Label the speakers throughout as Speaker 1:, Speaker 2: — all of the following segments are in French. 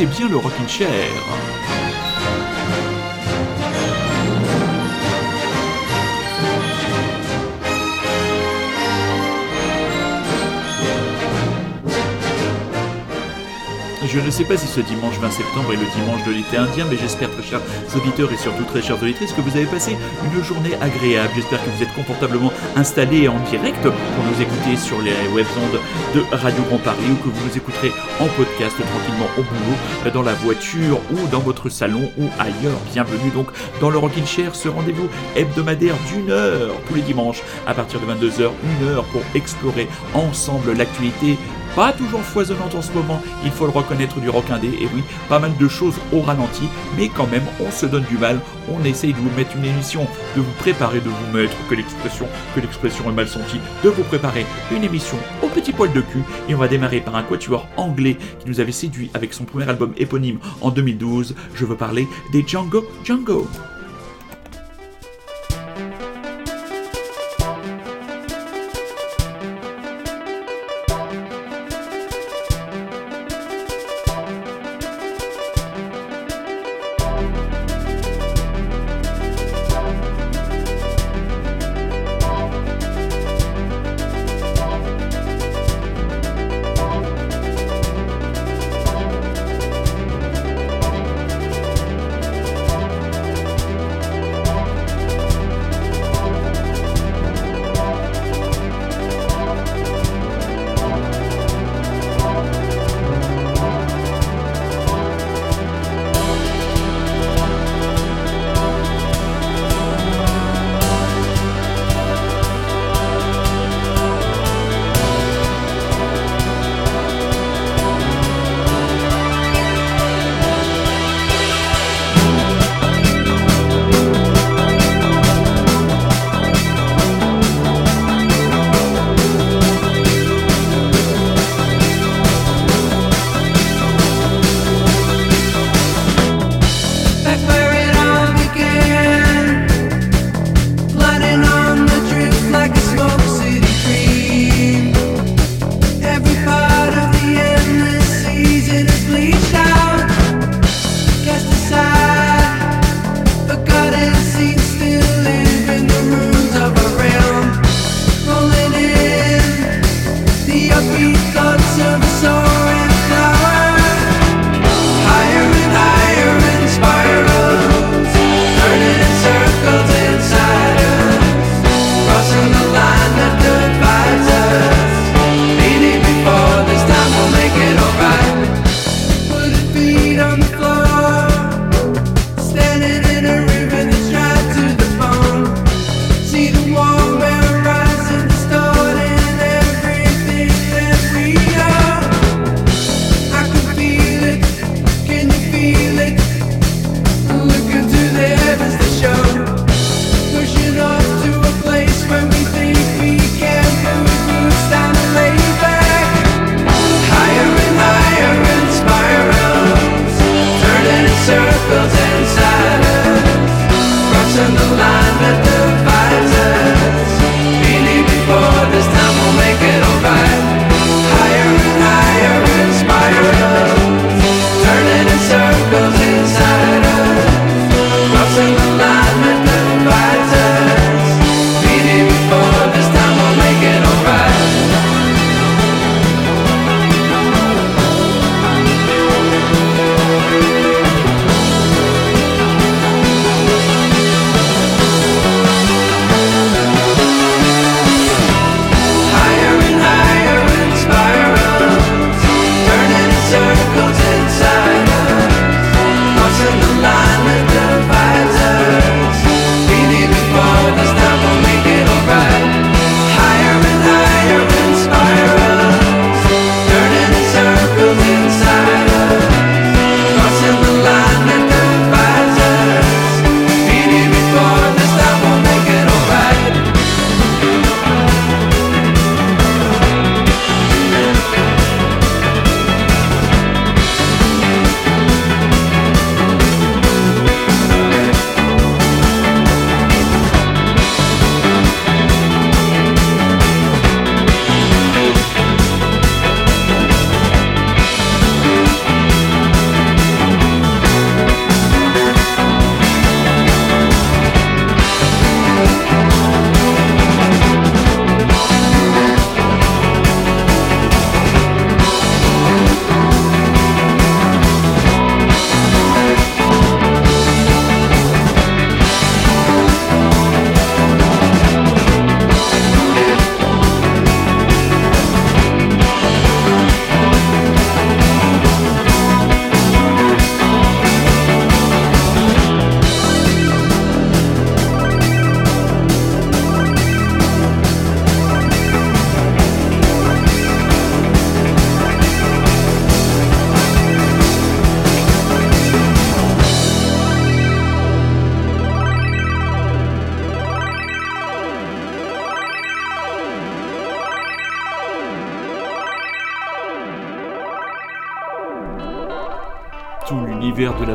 Speaker 1: Écoutez bien le Rockin' Chair. Ne sais pas si ce dimanche 20 septembre est le dimanche de l'été indien, mais j'espère, très chers auditeurs et surtout très chers auditrices, que vous avez passé une journée agréable. J'espère que vous êtes confortablement installés en direct pour nous écouter sur les webondes de Radio Grand Paris ou que vous nous écouterez en podcast tranquillement au boulot, dans la voiture ou dans votre salon ou ailleurs. Bienvenue donc dans le Rockin' Chair, ce rendez-vous hebdomadaire d'une heure tous les dimanches à partir de 22h, une heure pour explorer ensemble l'actualité pas toujours foisonnante en ce moment, il faut le reconnaître du rock indé, et oui, pas mal de choses au ralenti, mais quand même, on se donne du mal, on essaye de vous mettre une émission, de vous préparer, de vous mettre, que l'expression, que l'expression est mal sentie, de vous préparer une émission au petit poil de cul, et on va démarrer par un quatuor anglais qui nous avait séduit avec son premier album éponyme en 2012, je veux parler des Django Django.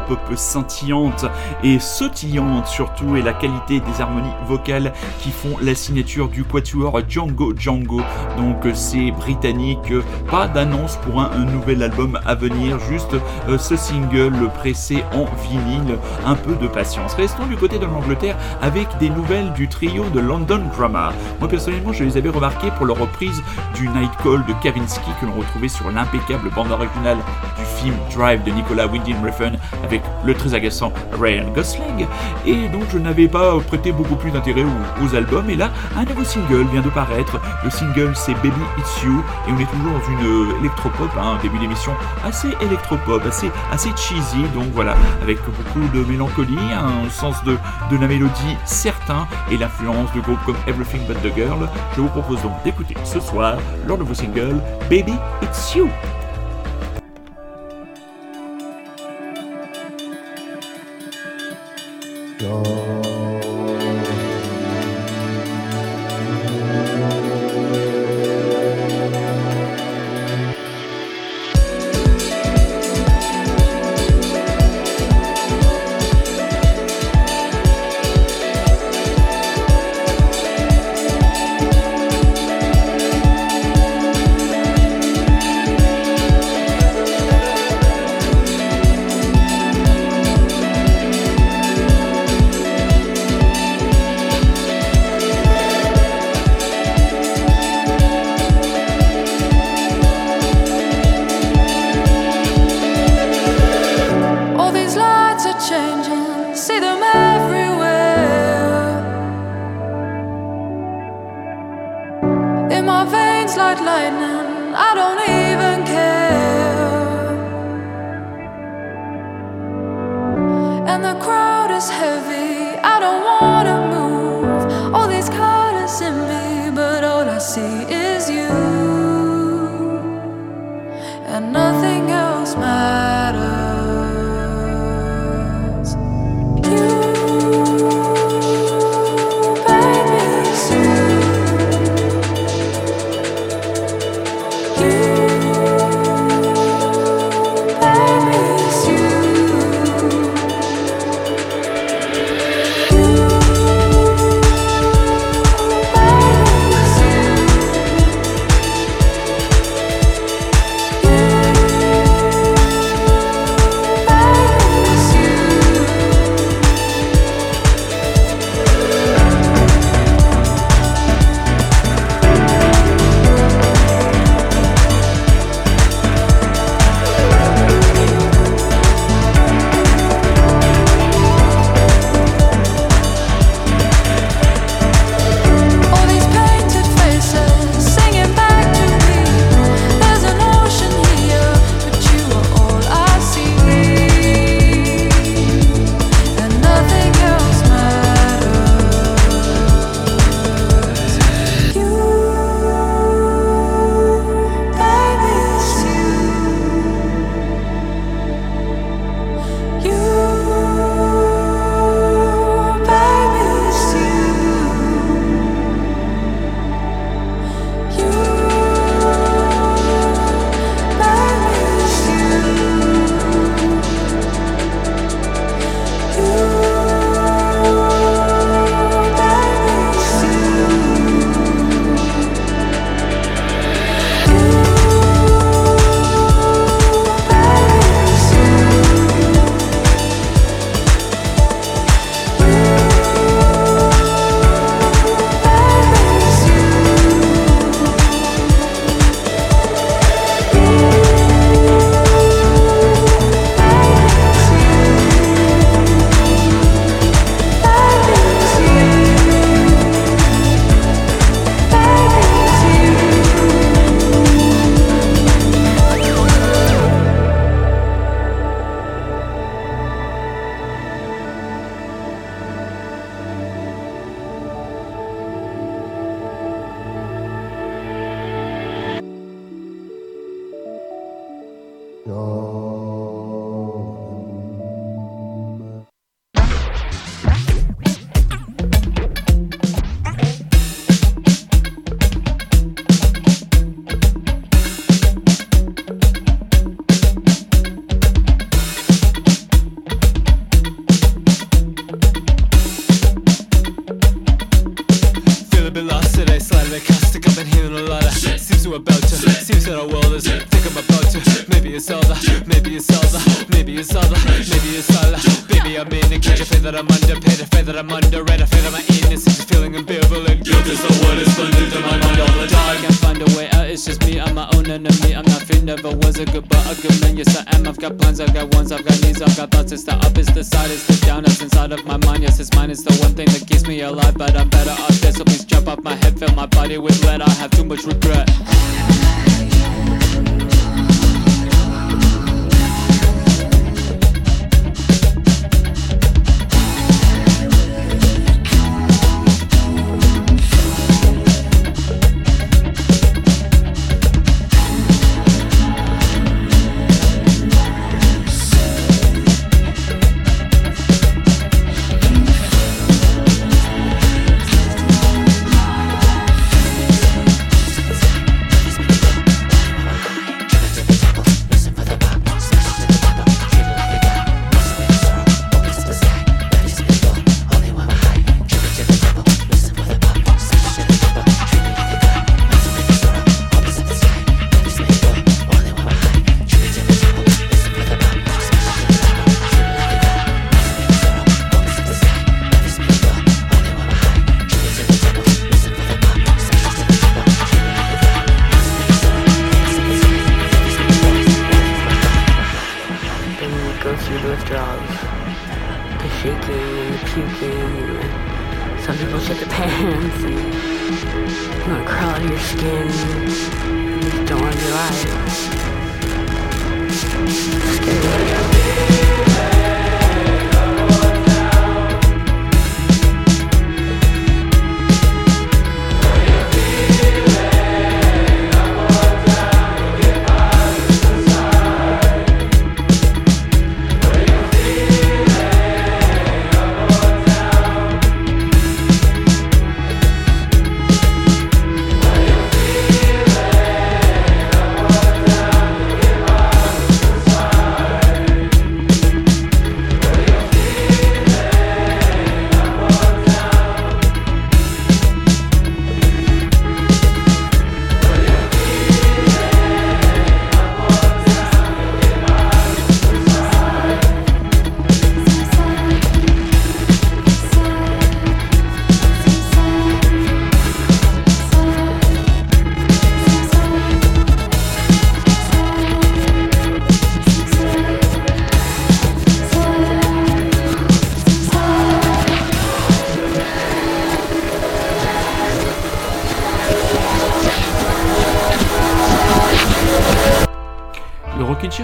Speaker 1: Pop scintillante et sautillante surtout, et la qualité des harmonies vocales qui font la signature du quatuor Django Django. Donc c'est britannique, pas d'annonce pour un, nouvel album à venir, juste euh, ce single pressé en vinyle, un peu de patience. Restons du côté de l'Angleterre avec des nouvelles du trio de London Grammar. Moi personnellement je les avais remarqués pour leur reprise du Night Call de Kavinsky que l'on retrouvait sur l'impeccable bande originale du film Drive de Nicolas Winding Refn le très agaçant Ryan Gosling. Et donc je n'avais pas prêté beaucoup plus d'intérêt aux, albums. Et là, un nouveau single vient de paraître. Le single c'est Baby It's You. Et on est toujours dans une électropop, hein, début d'émission assez électropop, assez, assez cheesy. Donc voilà, avec beaucoup de mélancolie, un sens de, de la mélodie certain et l'influence de groupes comme Everything But The Girl. Je vous propose donc d'écouter ce soir leur nouveau single Baby It's You.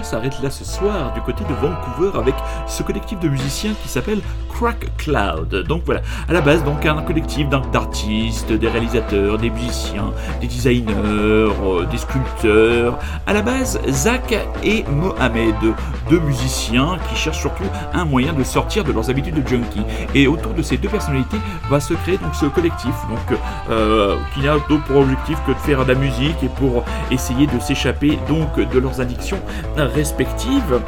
Speaker 1: S'arrête là ce soir du côté de Vancouver avec ce collectif de musiciens qui s'appelle Crack Cloud. Donc voilà, à la base donc un collectif d'artistes, des réalisateurs, des musiciens, des designers, euh, des sculpteurs. À la base, Zach et Mohamed, deux musiciens qui cherchent surtout un moyen de sortir de leurs habitudes de junkie. Et autour de ces deux personnalités va se créer donc ce collectif, euh, qui n'a d'autre pour objectif que de faire de la musique et pour essayer de s'échapper donc de leurs addictions respectives.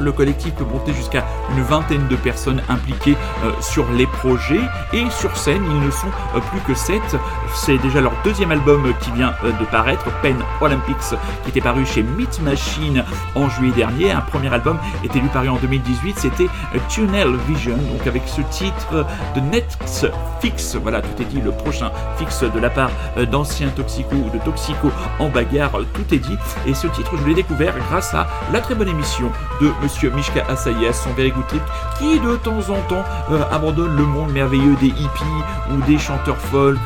Speaker 1: Le collectif peut monter jusqu'à une vingtaine de personnes impliquées euh, sur les projets et sur scène, ils ne sont euh, plus que sept. C'est déjà leur deuxième album qui vient euh, de paraître, Pen Olympics, qui était paru chez Meat Machine en juillet dernier. Un premier album était lui paru en 2018, c'était Tunnel Vision, donc avec ce titre de Netflix. Voilà, tout est dit, le prochain fixe de la part d'anciens Toxico ou de Toxico en bagarre, tout est dit. Et ce titre, je l'ai découvert grâce à la très bonne émission de monsieur Mishka Asayas, son Very Good qui de temps en temps euh, abandonne le monde merveilleux des hippies ou des chanteurs folk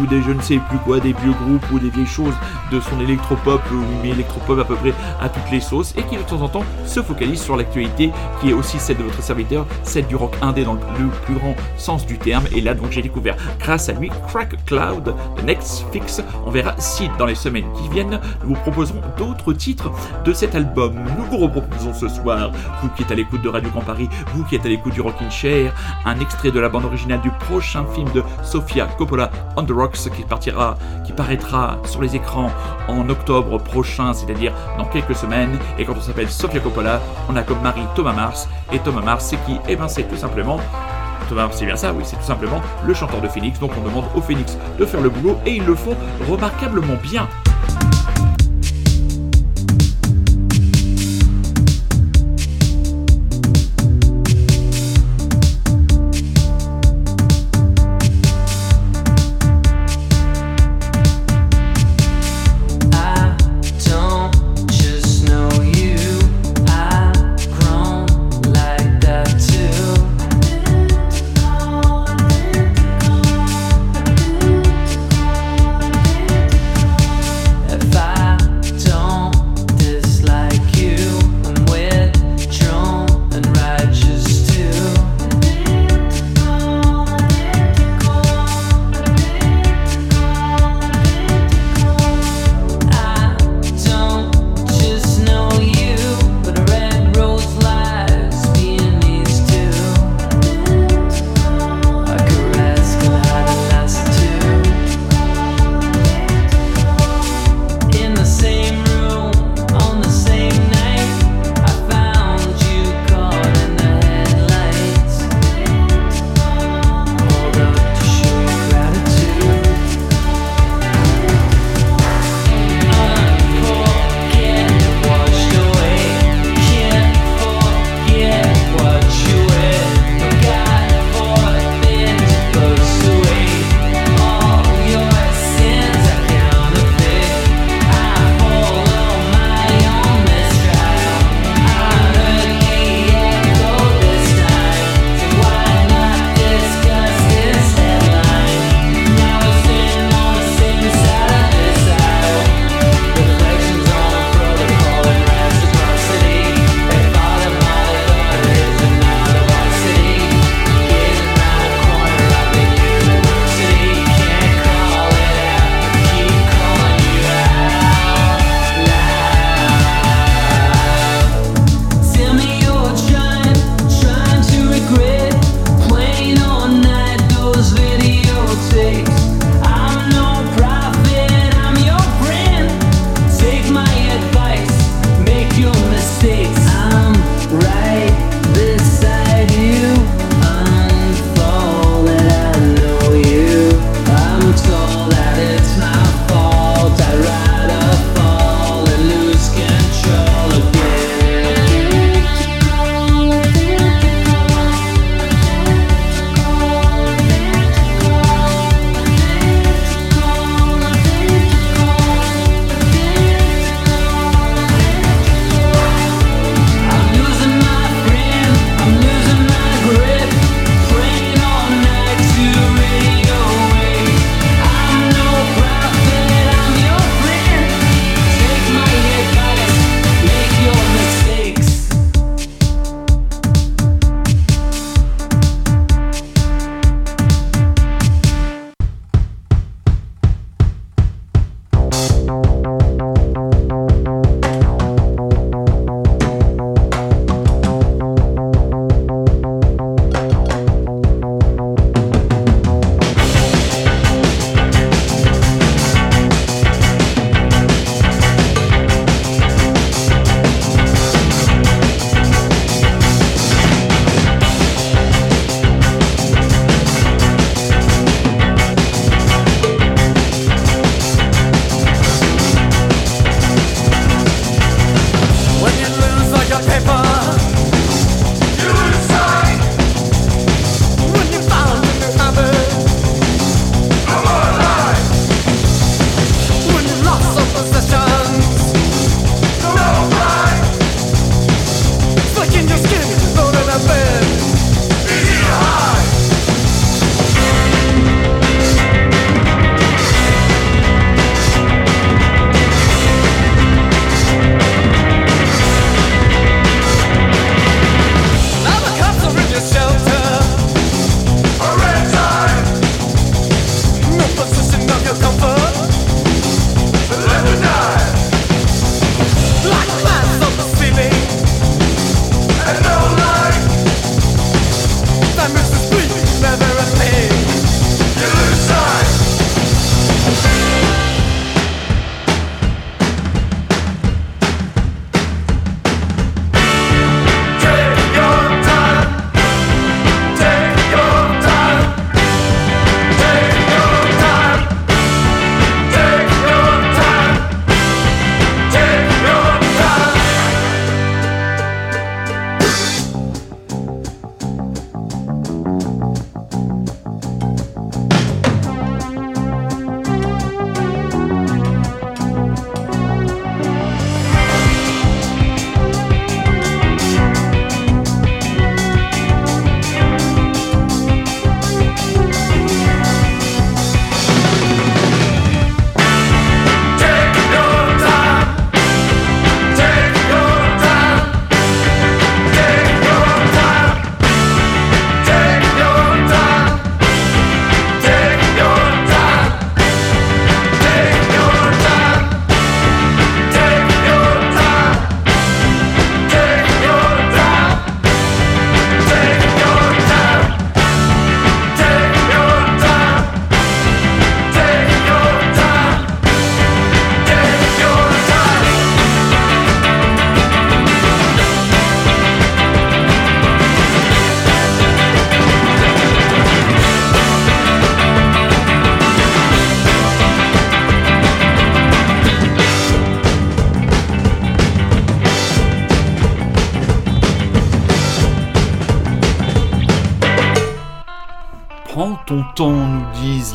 Speaker 1: ou des je ne sais plus quoi, des vieux groupes ou des vieilles choses de son électropop ou mais électropop à peu près à toutes les sauces et qui de temps en temps se focalise sur l'actualité qui est aussi celle de votre serviteur, celle du rock indé dans le plus, grand sens du terme. Et là donc j'ai découvert grâce à lui Crack Cloud, The Next Fix. On verra si dans les semaines qui viennent nous vous proposerons d'autres titres de cet album. Nous vous reproposons ce soir vous qui êtes à l'écoute de Radio Grand Paris, vous qui êtes à l'écoute du Rockin' Chair, un extrait de la bande originale du prochain film de Sofia Coppola, On the Rocks, qui partira, qui paraîtra sur les écrans en octobre prochain, c'est-à-dire dans quelques semaines. Et quand on s'appelle Sofia Coppola, on a comme mari Thomas Mars. Et Thomas Mars, c'est qui? Eh ben, c'est tout simplement
Speaker 2: c'est bien ça, oui, c'est tout simplement le chanteur de Phoenix. Donc on demande au Phoenix de faire le boulot et ils le font remarquablement bien.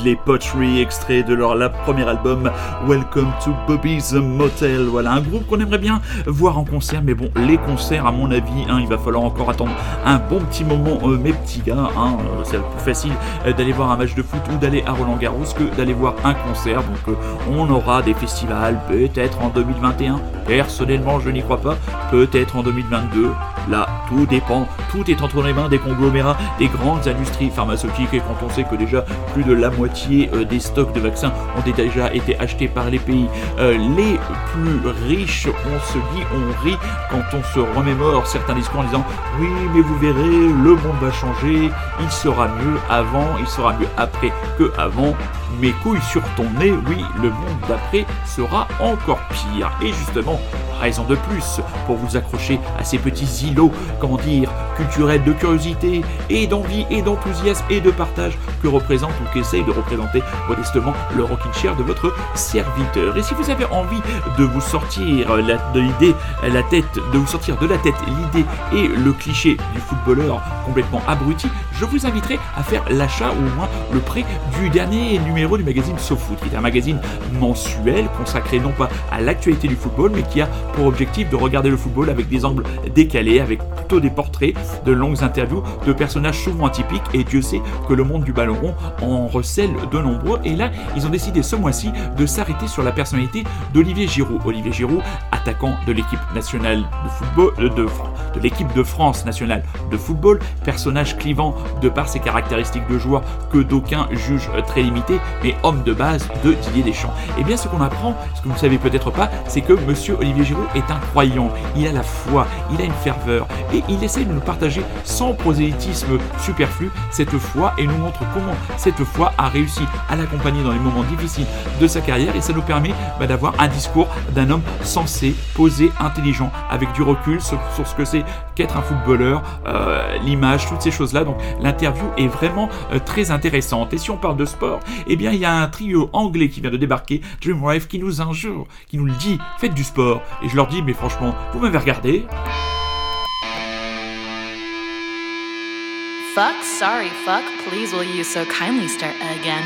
Speaker 1: Les Pottery, extrait de leur premier album Welcome to Bobby's Motel. Voilà, un groupe qu'on aimerait bien voir en concert, mais bon, les concerts, à mon avis, hein, il va falloir encore attendre un bon petit moment, euh, mes petits gars. Hein, euh, c'est plus facile euh, d'aller voir un match de foot ou d'aller à Roland Garros que d'aller voir un concert. Donc, on aura des festivals peut-être en 2021. Personnellement, je n'y crois pas. Peut-être en 2022. Là, tout dépend. Tout est entre les mains des conglomérats, des grandes industries pharmaceutiques. Et quand on sait que déjà plus de la moitié euh, des stocks de vaccins ont déjà été achetés par les pays euh, les plus riches, on se dit, on rit quand on se remémore certains discours en disant oui, mais vous verrez, le monde va changer, il sera mieux avant, il sera mieux après que avant mes couilles sur ton nez, oui, le monde d'après sera encore pire. Et justement, raison de plus pour vous accrocher à ces petits îlots, comment dire, culturels de curiosité et d'envie et d'enthousiasme et de partage que représente ou qu'essaye de représenter modestement le rocking chair de votre serviteur. Et si vous avez envie de vous sortir de la tête, de vous sortir de la tête l'idée et le cliché du footballeur complètement abruti, je vous inviterai à faire l'achat ou au moins le prêt du dernier numéro du magazine SoFoot, qui est un magazine mensuel consacré non pas à l'actualité du football, mais qui a objectif de regarder le football avec des angles décalés, avec plutôt des portraits, de longues interviews de personnages souvent atypiques, et Dieu sait que le monde du ballon rond en recèle de nombreux. Et là, ils ont décidé ce mois-ci de s'arrêter sur la personnalité d'Olivier Giroud. Olivier Giroud, attaquant de l'équipe nationale de football, euh, de, de l'équipe de France nationale de football, personnage clivant de par ses caractéristiques de joueur que d'aucuns jugent très limitées, mais homme de base de Didier Deschamps. Et eh bien ce qu'on apprend, ce que vous ne savez peut-être pas, c'est que monsieur Olivier Giroud est un croyant, il a la foi, il a une ferveur, et il essaie de nous partager sans prosélytisme superflu cette foi et nous montre comment cette foi a réussi à l'accompagner dans les moments difficiles de sa carrière, et ça nous permet bah, d'avoir un discours d'un homme sensé, posé, intelligent, avec du recul sur, ce que c'est qu'être un footballeur, euh, l'image, toutes ces choses-là. Donc l'interview est vraiment euh, très intéressante. Et si on parle de sport, eh bien il y a un trio anglais qui vient de débarquer, Dream qui nous injure, qui nous le dit, faites du sport. Et je leur dis, mais franchement, vous m'avez regardé.
Speaker 3: Fuck, sorry, fuck, please will you so kindly start again?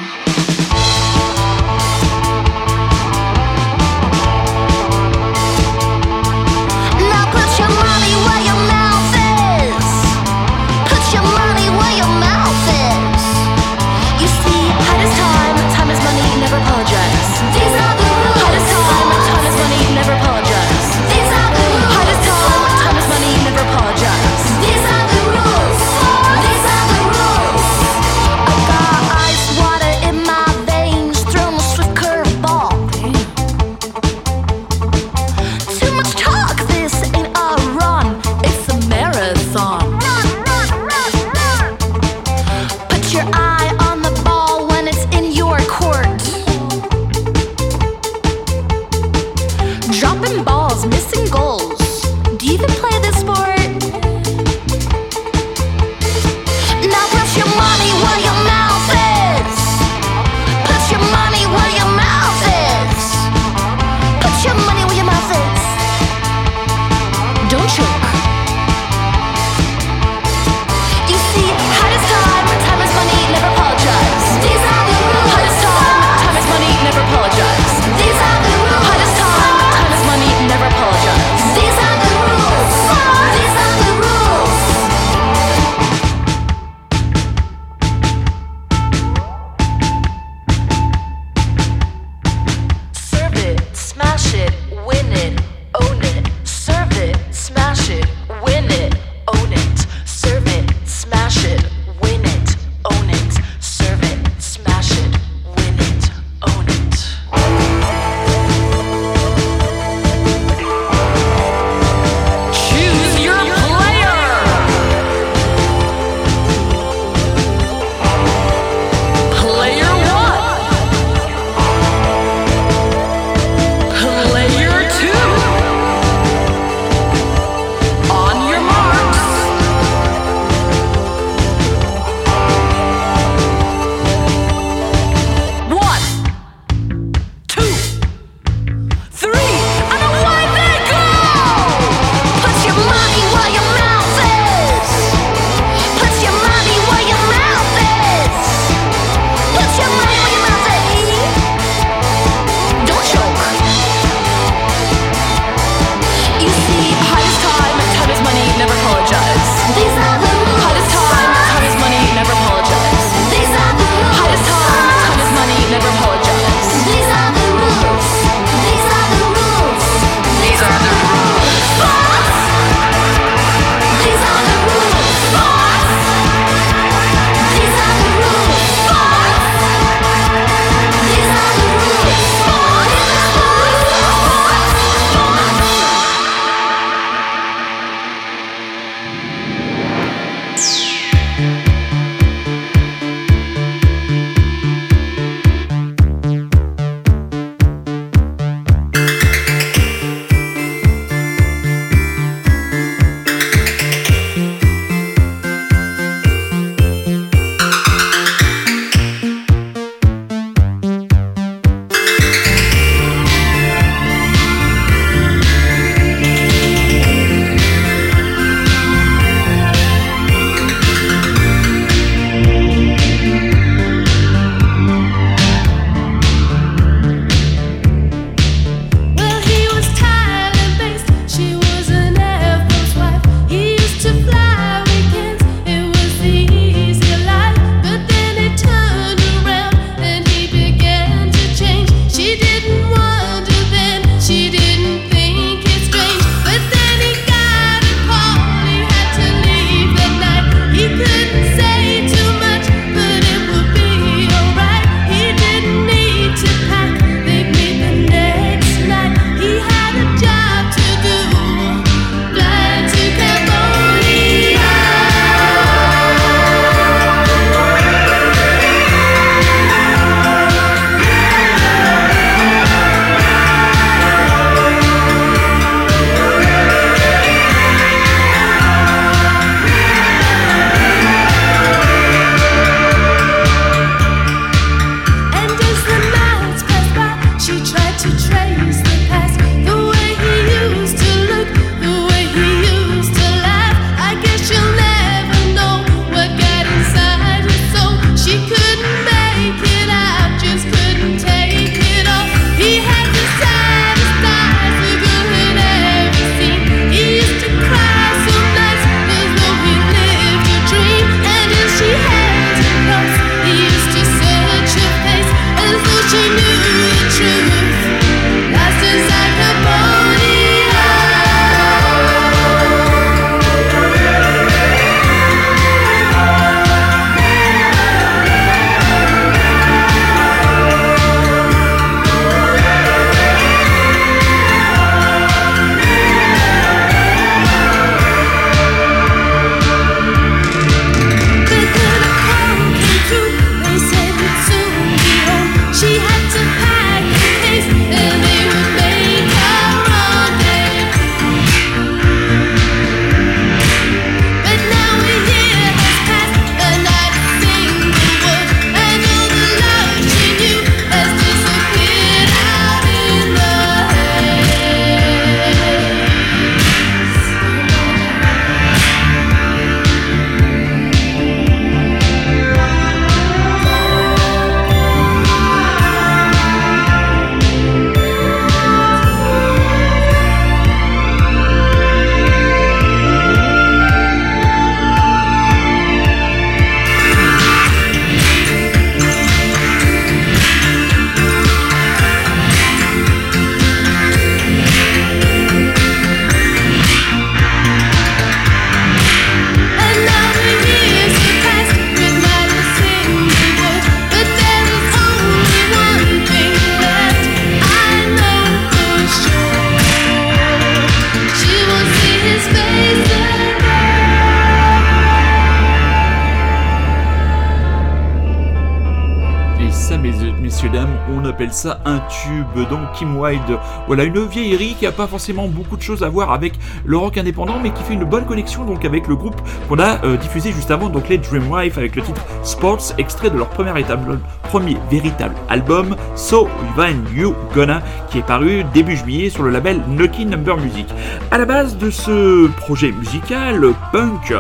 Speaker 1: Wilde, voilà une vieillerie qui a pas forcément beaucoup de choses à voir avec le rock indépendant, mais qui fait une bonne connexion donc avec le groupe qu'on a euh, diffusé juste avant, donc les Dreamwife avec le titre Sports, extrait de leur premier, véritable, premier véritable album So When You Gonna, qui est paru début juillet sur le label Nucky Number Music. À la base de ce projet musical punk,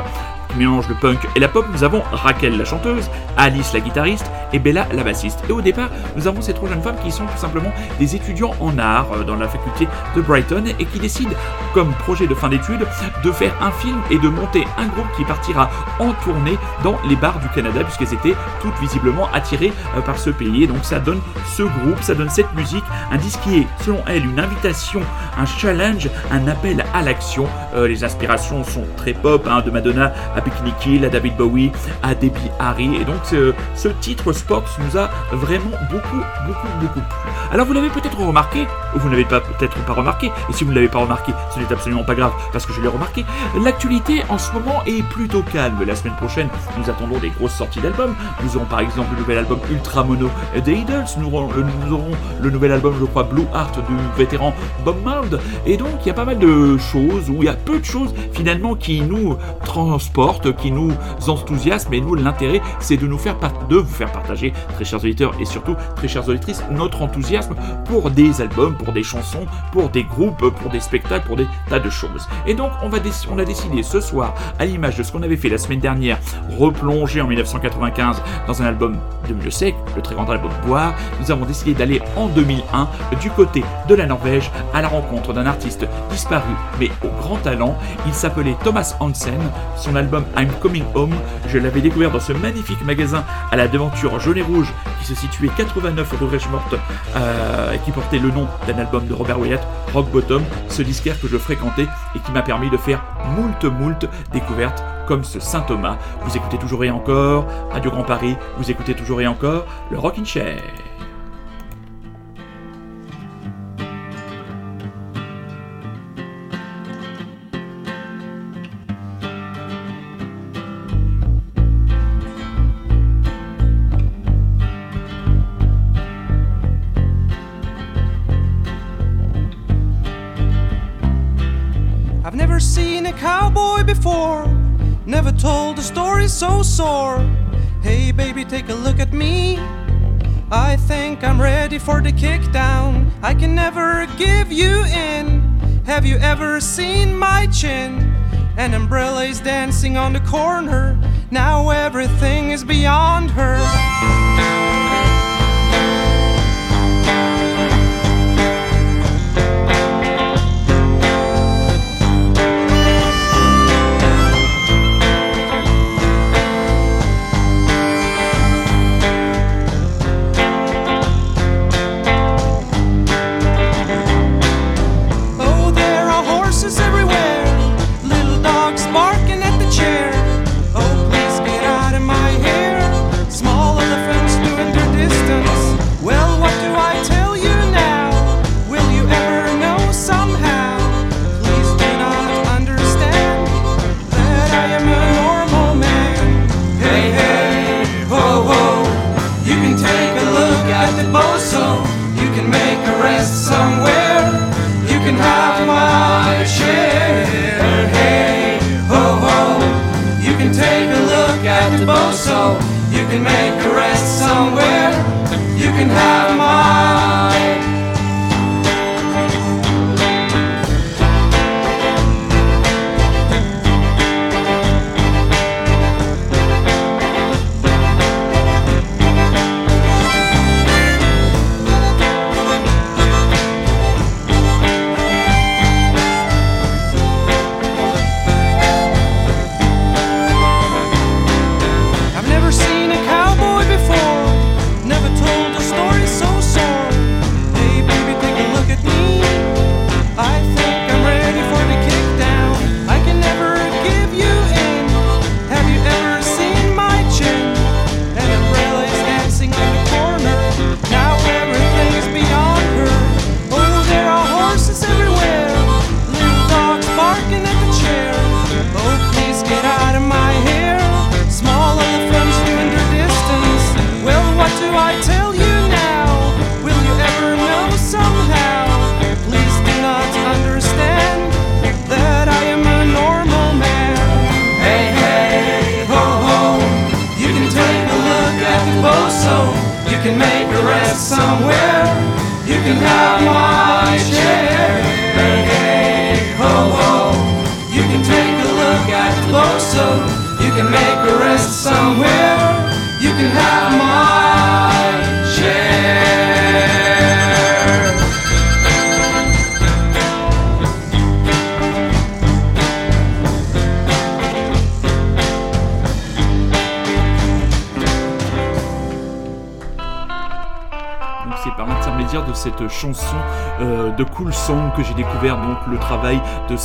Speaker 1: mélange le punk et la pop, nous avons Raquel la chanteuse, Alice la guitariste et Bella la bassiste. Et au départ, nous avons ces trois jeunes femmes qui sont tout simplement des étudiants en art euh, dans la faculté de Brighton et qui décident, comme projet de fin d'études, de faire un film et de monter un groupe qui partira en tournée dans les bars du Canada puisqu'elles étaient toutes visiblement attirées euh, par ce pays. Et donc ça donne ce groupe, ça donne cette musique, un disque qui est selon elle une invitation, un challenge, un appel à l'action. Euh, les inspirations sont très pop, hein, de Madonna à Bikini Kill, à David Bowie, à Debbie Harry. Et donc ce, titre Spox nous a vraiment beaucoup, beaucoup, beaucoup plu. Alors vous l'avez peut-être remarqué, ou vous n'avez peut-être pas remarqué, et si vous ne l'avez pas remarqué, ce n'est absolument pas grave parce que je l'ai remarqué, l'actualité en ce moment est plutôt calme. La semaine prochaine, nous attendons des grosses sorties d'albums. Nous aurons par exemple le nouvel album Ultra Mono des Idols, nous aurons, nous aurons le nouvel album, je crois, Blue Heart du vétéran Bob Mould. Et donc il y a pas mal de choses, ou il y a peu de choses finalement qui nous transportent, qui nous enthousiasment, et nous l'intérêt c'est de de vous faire partager, très chers auditeurs et surtout très chères auditrices, notre enthousiasme pour des albums, pour des chansons, pour des groupes, pour des spectacles, pour des tas de choses. Et donc on, va on a décidé ce soir, à l'image de ce qu'on avait fait la semaine dernière, replonger en 1995 dans un album de mieux sec, le très grand album Boire, nous avons décidé d'aller en 2001 du côté de la Norvège à la rencontre d'un artiste disparu mais au grand talent. Il s'appelait Thomas Hansen. Son album I'm Coming Home, je l'avais découvert dans ce magnifique magasin à la devanture jaune et rouge qui se situait 89 rue Richmort euh, et qui portait le nom d'un album de Robert Wyatt, Rock Bottom, ce disquaire que je fréquentais et qui m'a permis de faire moult moult découvertes comme ce Saint Thomas. Vous écoutez toujours et encore Radio Grand Paris, vous écoutez toujours et encore le Rockin' Chair.
Speaker 4: So sore. Hey, baby, take a look at me. I think I'm ready for the kickdown. I can never give you in. Have you ever seen my chin? An umbrella is dancing on the corner. Now everything is beyond her.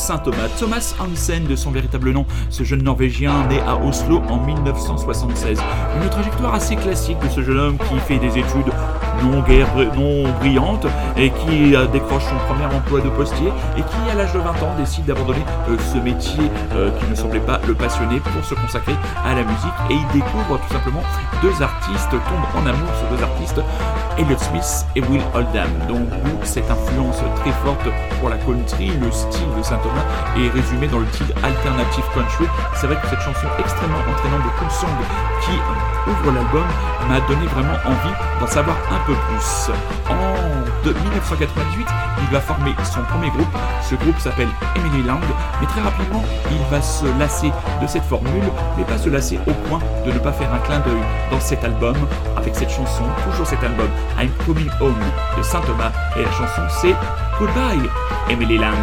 Speaker 1: Thomas. Thomas Hansen de son véritable nom, ce jeune Norvégien né à Oslo en 1976. Une trajectoire assez classique de ce jeune homme qui fait des études non non brillantes et qui euh, décroche son premier emploi de postier et qui à l'âge de 20 ans décide d'abandonner euh, ce métier euh, qui ne semblait pas le passionner pour se consacrer à la musique et il découvre tout simplement deux artistes, tombe en amour sur deux artistes, Elliott Smith et Will Oldham. Donc cette influence très forte pour la country, le style de Saint Thomas est résumé dans le titre Alternative Country. C'est vrai que cette chanson extrêmement entraînante de Cool Song qui ouvre l'album m'a donné vraiment envie d'en savoir un plus. En de 1998, il va former son premier groupe. Ce groupe s'appelle Emily Lang, mais très rapidement, il va se lasser de cette formule, mais pas se lasser au point de ne pas faire un clin d'œil dans cet album avec cette chanson, toujours cet album I'm Coming Home de Saint Thomas, et la chanson c'est Goodbye Emily Lang.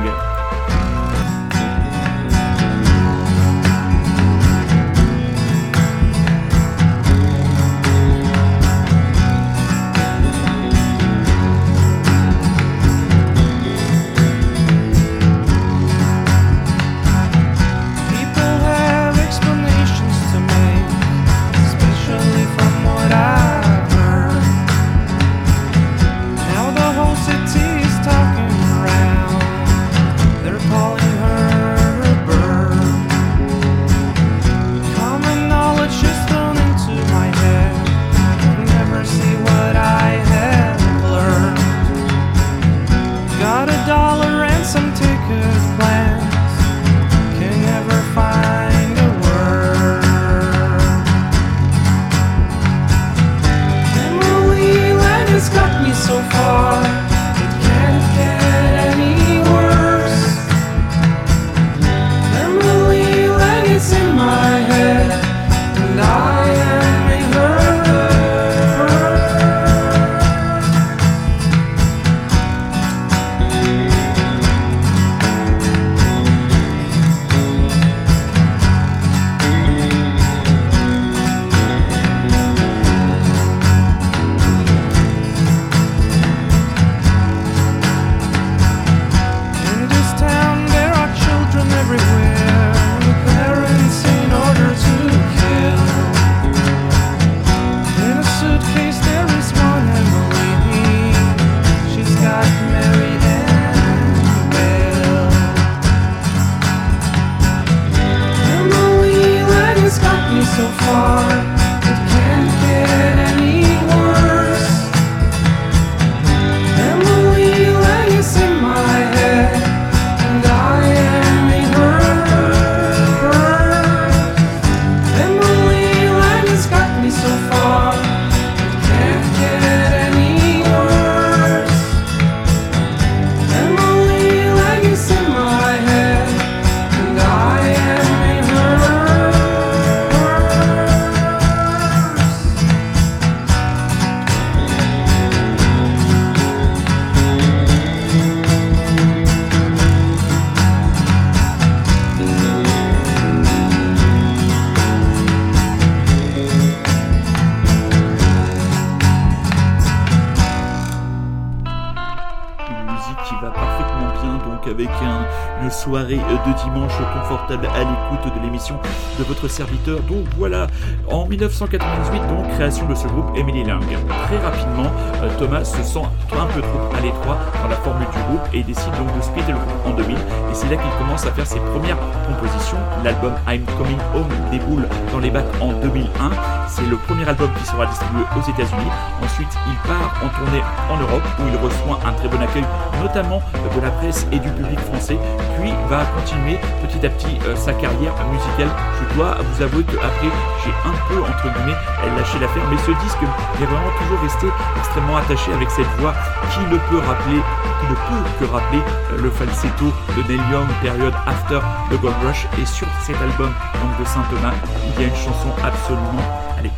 Speaker 1: Avec un- une soirée de dimanche confortable à l'écoute de l'émission de votre serviteur. Donc voilà, en 1998 donc création de ce groupe Emily Lang. Très rapidement, euh, Thomas se sent un peu trop à l'étroit dans la formule du groupe et décide donc de splitter le groupe en 2000 et c'est là qu'il commence à faire ses premières compositions. L'album I'm Coming Home déboule dans les bacs en 2001 C'est le premier album qui sera distribué aux États-Unis. Ensuite, il part en tournée en Europe où il reçoit un très bon accueil, notamment de la presse et du public français. Puis va continuer petit à petit euh, sa carrière musicale. Je dois vous avouer qu'après, j'ai un peu entre guillemets lâché l'affaire, mais ce disque est vraiment toujours resté extrêmement attaché avec cette voix qui ne peut rappeler, ne peut que rappeler euh, le falsetto de Neil Young, période after the Gold Rush. Et sur cet album donc de Saint Thomas, il y a une chanson absolument, allez,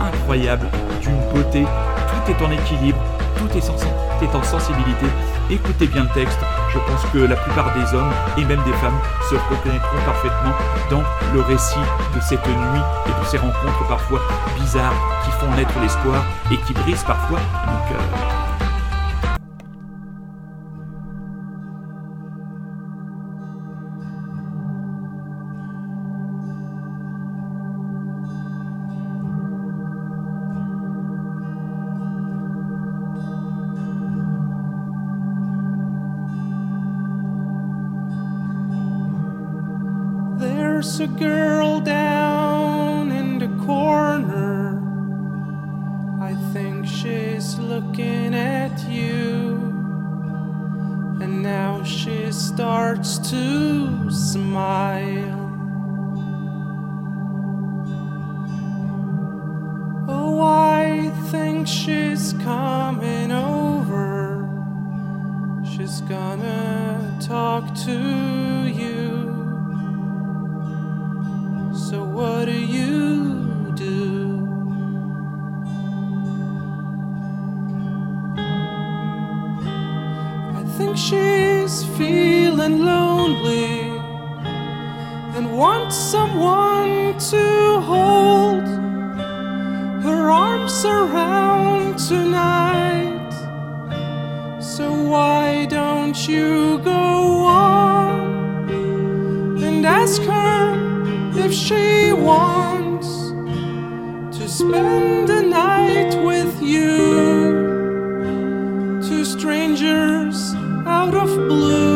Speaker 1: incroyable, d'une beauté. Tout est en équilibre, tout est, en sensibilité. Écoutez bien le texte. Je pense que la plupart des hommes et même des femmes se reconnaîtront parfaitement dans le récit de cette nuit et de ces rencontres parfois bizarres qui font naître l'espoir et qui brisent parfois nos cœurs.
Speaker 4: A girl down in the corner. I think she's looking at you. And now she starts to smile. Oh, I think she's coming over. She's gonna talk to you. So, what do you do? I think she's feeling lonely and wants someone to hold her arms around tonight. So, why don't you go on and ask her she wants to spend the night with you? Two strangers out of blue.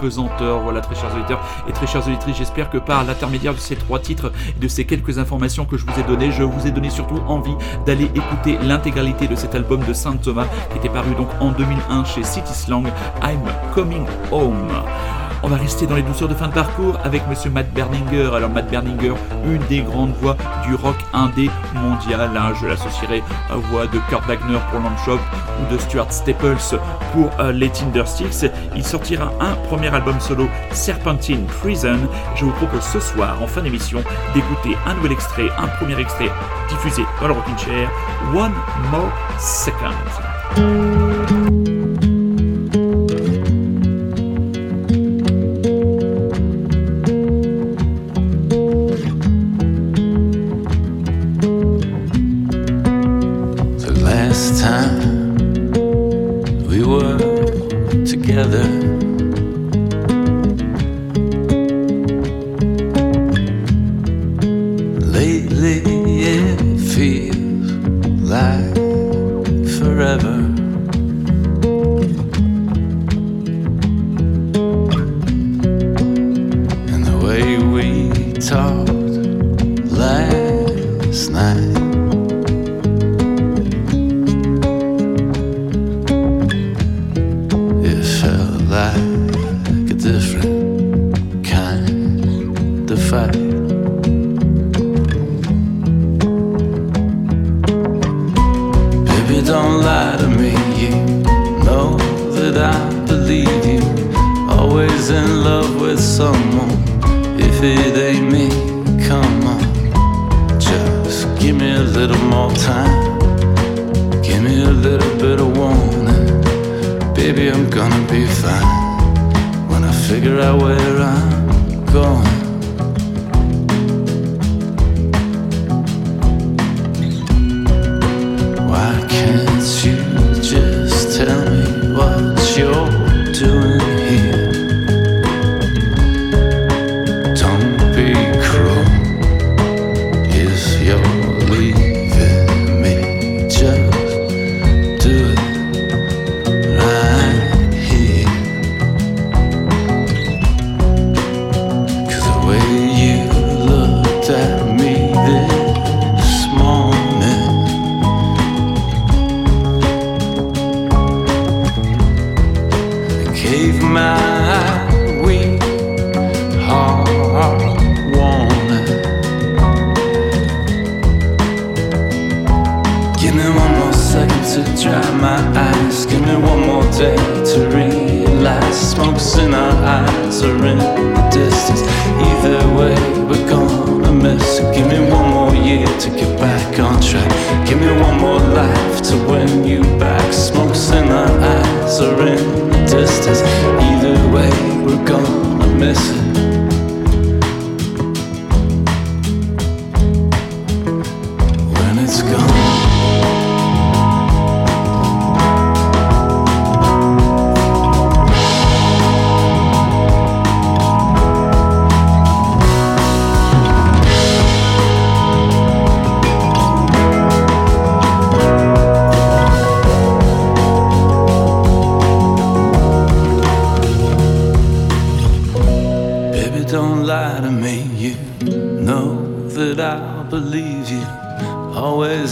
Speaker 5: Apesanteur. Voilà, très chers auditeurs et très chers auditrices, j'espère que par l'intermédiaire de ces trois titres et de ces quelques informations que je vous ai données, je vous ai donné surtout envie d'aller écouter l'intégralité de cet album de Saint Thomas qui était paru donc en 2001 chez City Slang, I'm Coming Home. On va rester dans les douceurs de fin de parcours avec Monsieur Matt Berninger. Alors Matt Berninger, une des grandes voix du rock indé mondial. Hein. Je l'associerai à voix de Kurt Wagner pour Shop ou de Stuart Staples pour euh, les Tindersticks. Il sortira un premier album solo, Serpentine Prison. Je vous propose ce soir, en fin d'émission, d'écouter un nouvel extrait, un premier extrait diffusé dans le Rockin' Chair, One More Second.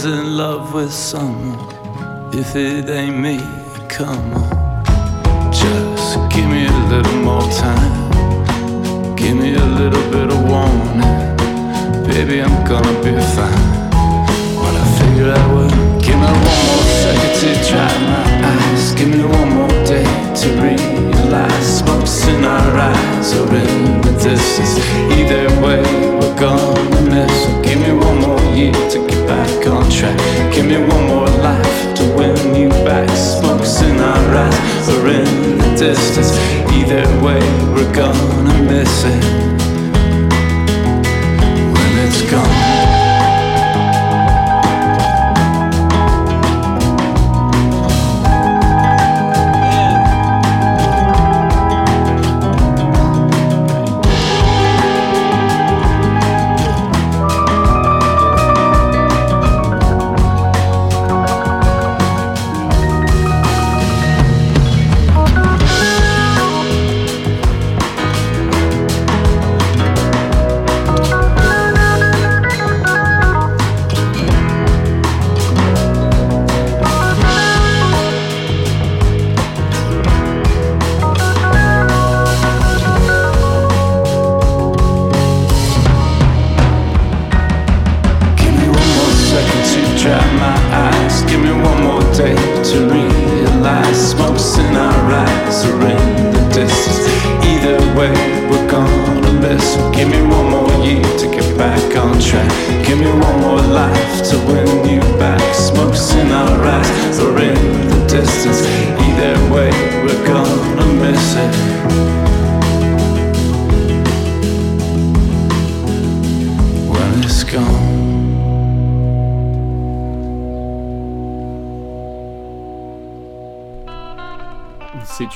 Speaker 5: in love with someone. If it ain't me, come on. Just give me a little more time. Give me a little bit of warning. Baby, I'm gonna be fine. When I figure out what, give me one more second to dry my eyes. Give me one more day to realize smoke's in our eyes or in the distance. Either way, we're gone. So give me one more year to get back on track. Give me one more life to win you back. Smoke's in our eyes or in the distance. Either way, we're gonna miss it when it's gone.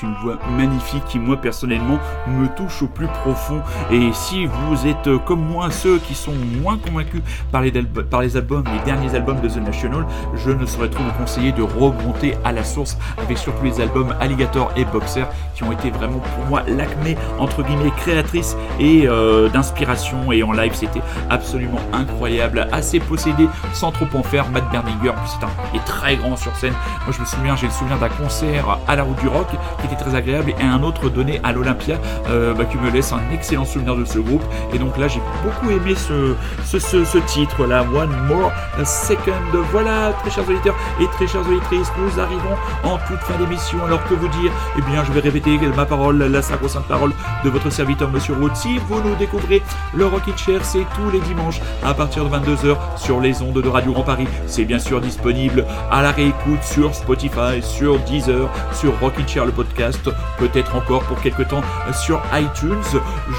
Speaker 1: Une voix magnifique qui, moi, personnellement, me touche au plus profond. Et si vous êtes euh, comme moi, ceux qui sont moins convaincus par les, par les albums, les derniers albums de The National, je ne saurais trop vous conseiller de remonter à la source avec surtout les albums Alligator et Boxer qui ont été vraiment pour moi l'acmé, entre guillemets, créatrice et euh, d'inspiration. Et en live, c'était absolument incroyable, assez possédé sans trop en faire. Matt Berninger, c'est un est très grand sur scène. Moi, je me souviens, j'ai le souvenir d'un concert à la route du rock qui était très agréable et un autre donné à l'Olympia euh, bah, qui me laisse un excellent souvenir de ce groupe. Et donc là, j'ai beaucoup aimé ce, ce, titre là, One More Second. Voilà, très chers auditeurs et très chères auditrices, nous arrivons en toute fin d'émission. Alors que vous dire? Eh bien, je vais répéter ma parole, la sacro-sainte parole de votre serviteur Monsieur Roth. Si vous nous découvrez, le Rockin' Chair, c'est tous les dimanches à partir de 22h sur les ondes de Radio Grand Paris. C'est bien sûr disponible à la réécoute sur Spotify, sur Deezer, sur Rockin' Chair le podcast, peut-être encore pour quelques temps sur iTunes.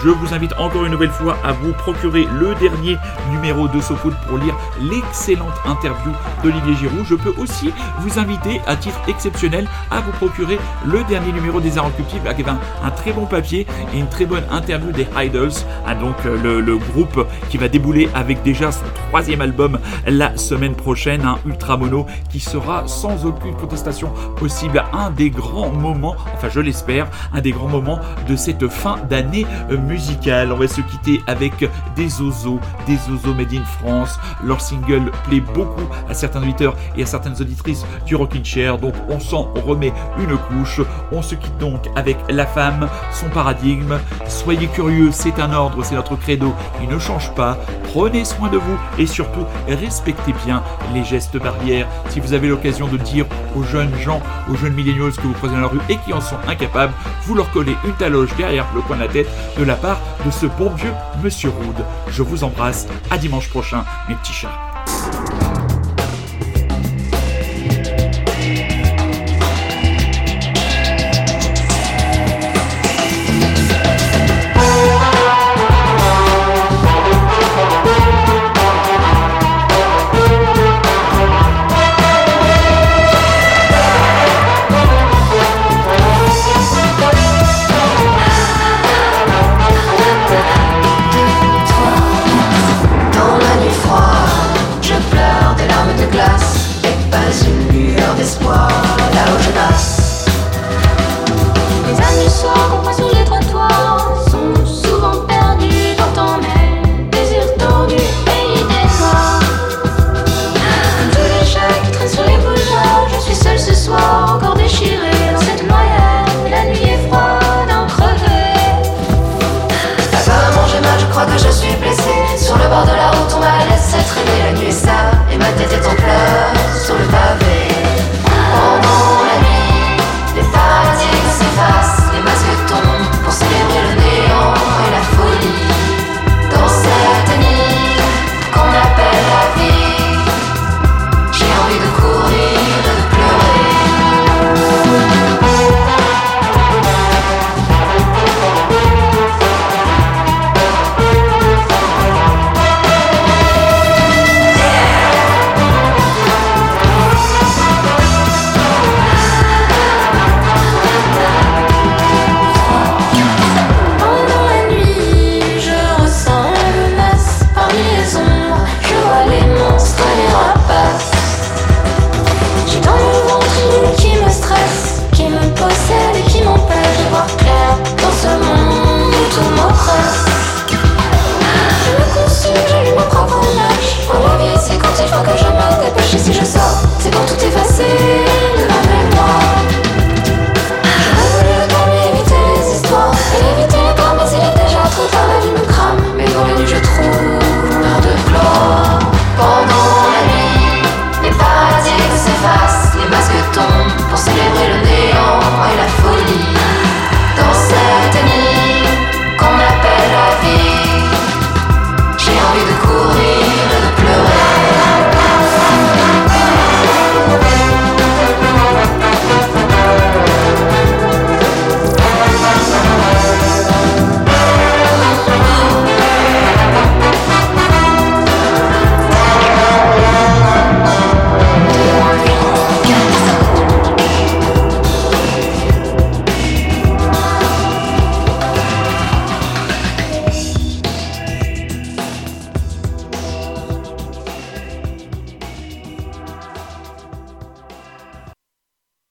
Speaker 1: Je vous invite encore une nouvelle fois à vous procurer le dernier numéro de SoFood pour lire l'excellente interview d'Olivier Giroud. Je peux aussi vous inviter à titre exceptionnel à vous procurer le dernier numéro des Arts avec un, un, très bon papier et une très bonne interview des Idols, ah, donc euh, le, groupe qui va débouler avec déjà son troisième album la semaine prochaine, un Ultra Mono qui sera sans aucune contestation possible un des grands moments, enfin je l'espère, un des grands moments de cette fin d'année musicale. On va se quitter avec des Ozos, des Ozos Made in France. Leur single plaît beaucoup à certains auditeurs et à certaines auditrices du Rockin' Chair, donc on s'en remet une couche. On se quitte donc avec la femme, son paradigme. Soyez curieux, c'est un ordre, c'est notre credo. Il ne change pas. Prenez soin de vous et surtout respectez bien les gestes barrières. Si vous avez l'occasion de dire aux jeunes gens, aux jeunes milléniaux que vous croisez dans la rue et qui sont incapables, vous leur collez une taloche derrière le coin de la tête de la part de ce bon vieux Monsieur Rude. Je vous embrasse. À dimanche prochain, mes petits chats.